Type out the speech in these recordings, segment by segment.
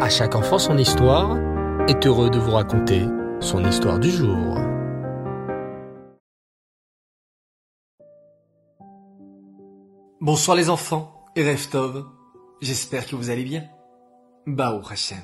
À chaque enfant son histoire est heureux de vous raconter son histoire du jour. Bonsoir les enfants et Reftov. J'espère que vous allez bien. Bao Hashem.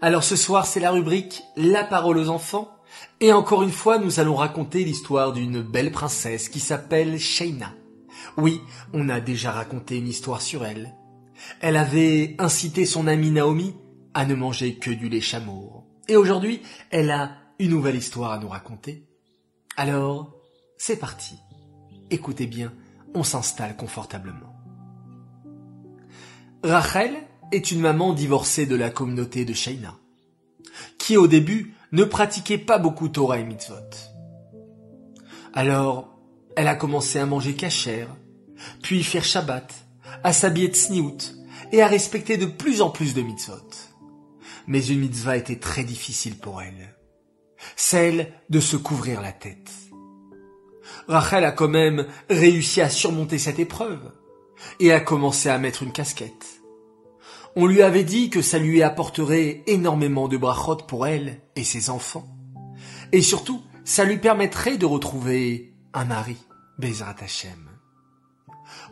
Alors ce soir c'est la rubrique La parole aux enfants et encore une fois nous allons raconter l'histoire d'une belle princesse qui s'appelle Shaina. Oui, on a déjà raconté une histoire sur elle. Elle avait incité son amie Naomi à ne manger que du lait chamour. Et aujourd'hui, elle a une nouvelle histoire à nous raconter. Alors, c'est parti. Écoutez bien, on s'installe confortablement. Rachel est une maman divorcée de la communauté de Shaina, qui au début ne pratiquait pas beaucoup Torah et mitzvot. Alors, elle a commencé à manger cachère, puis faire Shabbat, à s'habiller de sniout et à respecter de plus en plus de mitzvot. Mais une mitzvah était très difficile pour elle. Celle de se couvrir la tête. Rachel a quand même réussi à surmonter cette épreuve et a commencé à mettre une casquette. On lui avait dit que ça lui apporterait énormément de brachot pour elle et ses enfants. Et surtout, ça lui permettrait de retrouver un mari, Bezrat Hashem.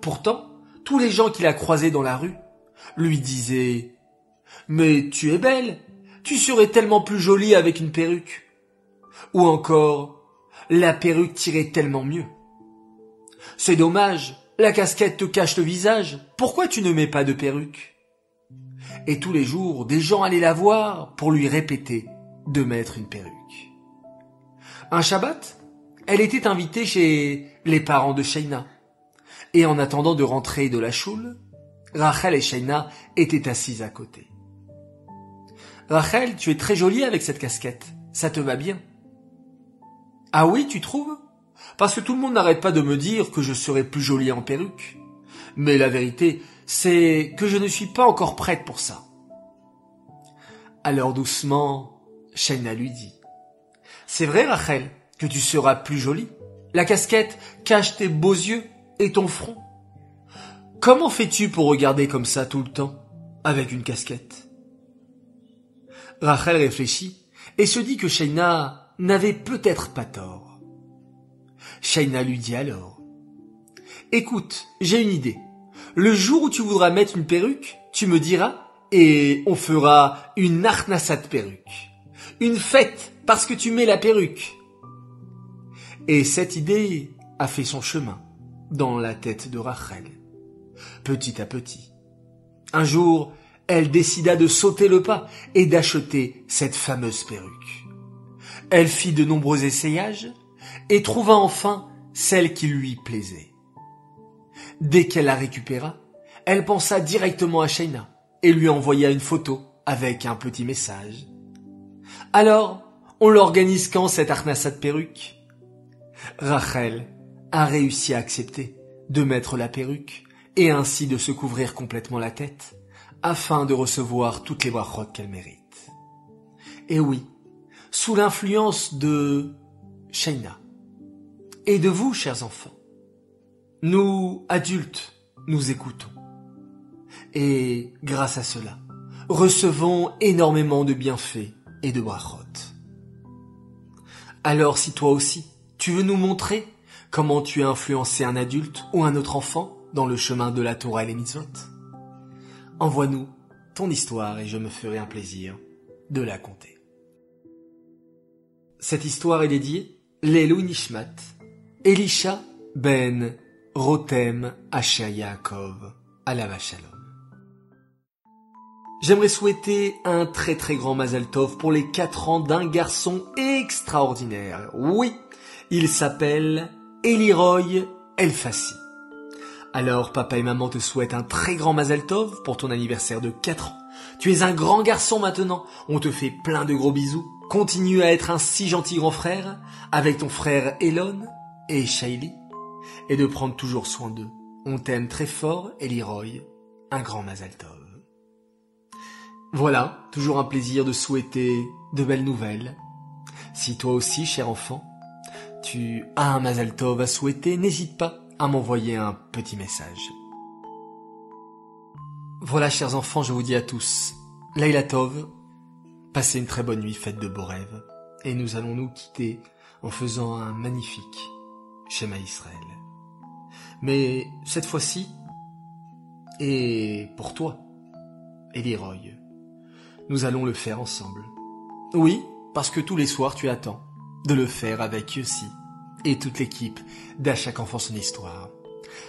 Pourtant, tous les gens qu'il a croisés dans la rue lui disaient Mais tu es belle, tu serais tellement plus jolie avec une perruque. Ou encore La perruque tirait tellement mieux. C'est dommage, la casquette te cache le visage, pourquoi tu ne mets pas de perruque? Et tous les jours, des gens allaient la voir pour lui répéter de mettre une perruque. Un Shabbat, elle était invitée chez les parents de Shaina. Et en attendant de rentrer de la choule, Rachel et Shaina étaient assises à côté. Rachel, tu es très jolie avec cette casquette. Ça te va bien? Ah oui, tu trouves? Parce que tout le monde n'arrête pas de me dire que je serais plus jolie en perruque. Mais la vérité, c'est que je ne suis pas encore prête pour ça. Alors doucement, Shaina lui dit. C'est vrai, Rachel, que tu seras plus jolie. La casquette cache tes beaux yeux ton front. Comment fais-tu pour regarder comme ça tout le temps, avec une casquette? Rachel réfléchit et se dit que Shaina n'avait peut-être pas tort. Shaina lui dit alors Écoute, j'ai une idée. Le jour où tu voudras mettre une perruque, tu me diras et on fera une arnasat perruque. Une fête parce que tu mets la perruque. Et cette idée a fait son chemin dans la tête de Rachel. Petit à petit. Un jour, elle décida de sauter le pas et d'acheter cette fameuse perruque. Elle fit de nombreux essayages et trouva enfin celle qui lui plaisait. Dès qu'elle la récupéra, elle pensa directement à Shaina et lui envoya une photo avec un petit message. Alors, on l'organise quand cette arnassade perruque? Rachel a réussi à accepter de mettre la perruque et ainsi de se couvrir complètement la tête afin de recevoir toutes les brachot qu'elle mérite. Et oui, sous l'influence de Shaina et de vous, chers enfants, nous, adultes, nous écoutons. Et grâce à cela, recevons énormément de bienfaits et de brachot. Alors si toi aussi, tu veux nous montrer comment tu as influencé un adulte ou un autre enfant dans le chemin de la Torah et les mitzvot? Envoie-nous ton histoire et je me ferai un plaisir de la conter. Cette histoire est dédiée Lelou Nishmat, Elisha ben Rotem Asher Yaakov, Alava Shalom. J'aimerais souhaiter un très très grand Mazal Tov pour les quatre ans d'un garçon extraordinaire. Oui, il s'appelle Eliroy Elfassi. Alors papa et maman te souhaitent un très grand Mazal Tov pour ton anniversaire de 4 ans. Tu es un grand garçon maintenant. On te fait plein de gros bisous. Continue à être un si gentil grand frère avec ton frère Elon et Shaili et de prendre toujours soin d'eux. On t'aime très fort, Eliroy. Un grand Mazal Tov. Voilà, toujours un plaisir de souhaiter de belles nouvelles. Si toi aussi, cher enfant, tu as un Mazal Tov à souhaiter, n'hésite pas à m'envoyer un petit message. Voilà, chers enfants, je vous dis à tous Laila Tov, passez une très bonne nuit faite de beaux rêves, et nous allons nous quitter en faisant un magnifique schéma Israël. Mais cette fois-ci, et pour toi, Eliroy, nous allons le faire ensemble. Oui, parce que tous les soirs tu attends de le faire avec Yossi et toute l'équipe d'À chaque enfant son histoire.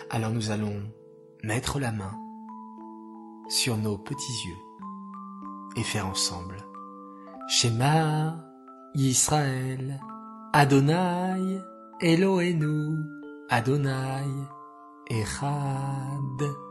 Alors nous allons mettre la main sur nos petits yeux et faire ensemble Shema Yisraël Adonai Elohenu Adonai Echad